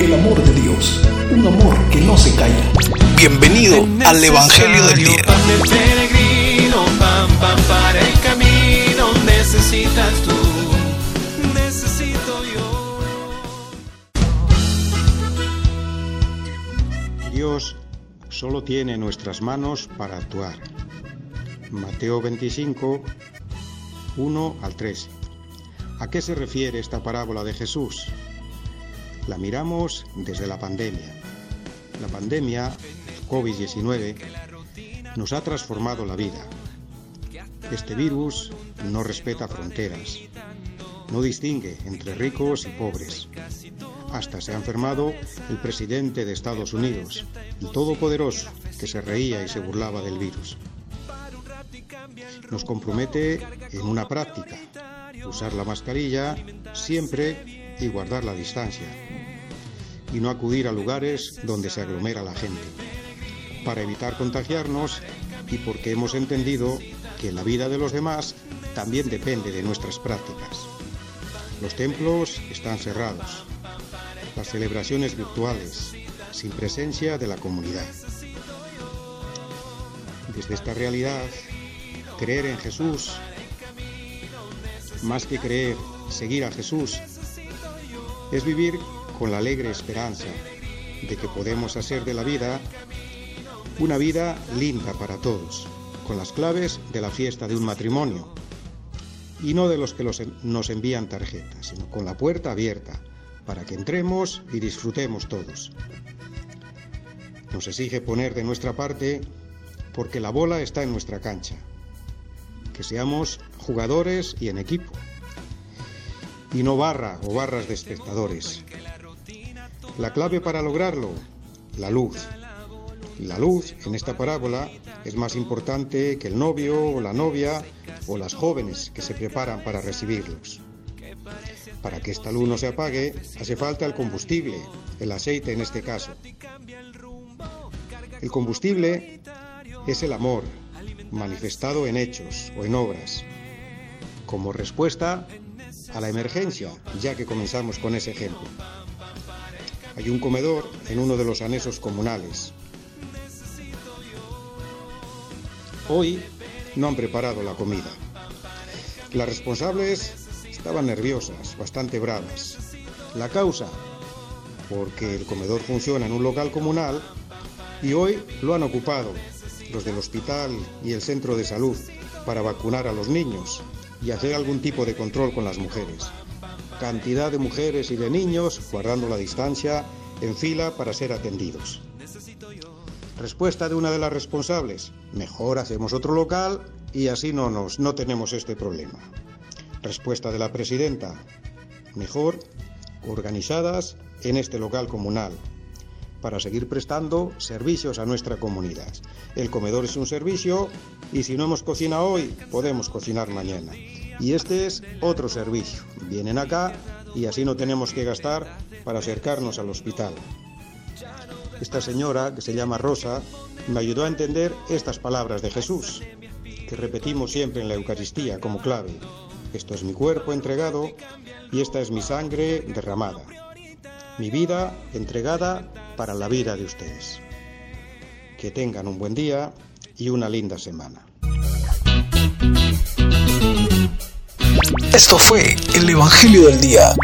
el amor de Dios, un amor que no se calla. Bienvenido al Evangelio del Día. peregrino, pan, pan para el camino, necesitas tú, necesito yo. Dios solo tiene nuestras manos para actuar. Mateo 25, 1 al 3. ¿A qué se refiere esta parábola de Jesús? La miramos desde la pandemia. La pandemia, COVID-19, nos ha transformado la vida. Este virus no respeta fronteras, no distingue entre ricos y pobres. Hasta se ha enfermado el presidente de Estados Unidos, el todopoderoso, que se reía y se burlaba del virus. Nos compromete en una práctica, usar la mascarilla siempre y guardar la distancia, y no acudir a lugares donde se aglomera la gente, para evitar contagiarnos y porque hemos entendido que la vida de los demás también depende de nuestras prácticas. Los templos están cerrados, las celebraciones virtuales, sin presencia de la comunidad. Desde esta realidad, creer en Jesús, más que creer, seguir a Jesús, es vivir con la alegre esperanza de que podemos hacer de la vida una vida linda para todos, con las claves de la fiesta de un matrimonio, y no de los que nos envían tarjetas, sino con la puerta abierta para que entremos y disfrutemos todos. Nos exige poner de nuestra parte porque la bola está en nuestra cancha, que seamos jugadores y en equipo, y no barra o barras de espectadores. La clave para lograrlo, la luz. La luz en esta parábola es más importante que el novio o la novia o las jóvenes que se preparan para recibirlos. Para que esta luz no se apague, hace falta el combustible, el aceite en este caso. El combustible es el amor, manifestado en hechos o en obras, como respuesta a la emergencia, ya que comenzamos con ese ejemplo. Hay un comedor en uno de los anexos comunales. Hoy no han preparado la comida. Las responsables estaban nerviosas, bastante bravas. La causa, porque el comedor funciona en un local comunal y hoy lo han ocupado los del hospital y el centro de salud para vacunar a los niños y hacer algún tipo de control con las mujeres. Cantidad de mujeres y de niños guardando la distancia en fila para ser atendidos. Respuesta de una de las responsables, mejor hacemos otro local y así no nos no tenemos este problema. Respuesta de la presidenta, mejor organizadas en este local comunal para seguir prestando servicios a nuestra comunidad. El comedor es un servicio y si no hemos cocinado hoy, podemos cocinar mañana. Y este es otro servicio. Vienen acá y así no tenemos que gastar para acercarnos al hospital. Esta señora, que se llama Rosa, me ayudó a entender estas palabras de Jesús, que repetimos siempre en la Eucaristía como clave. Esto es mi cuerpo entregado y esta es mi sangre derramada. Mi vida entregada para la vida de ustedes. Que tengan un buen día y una linda semana. Esto fue el Evangelio del Día.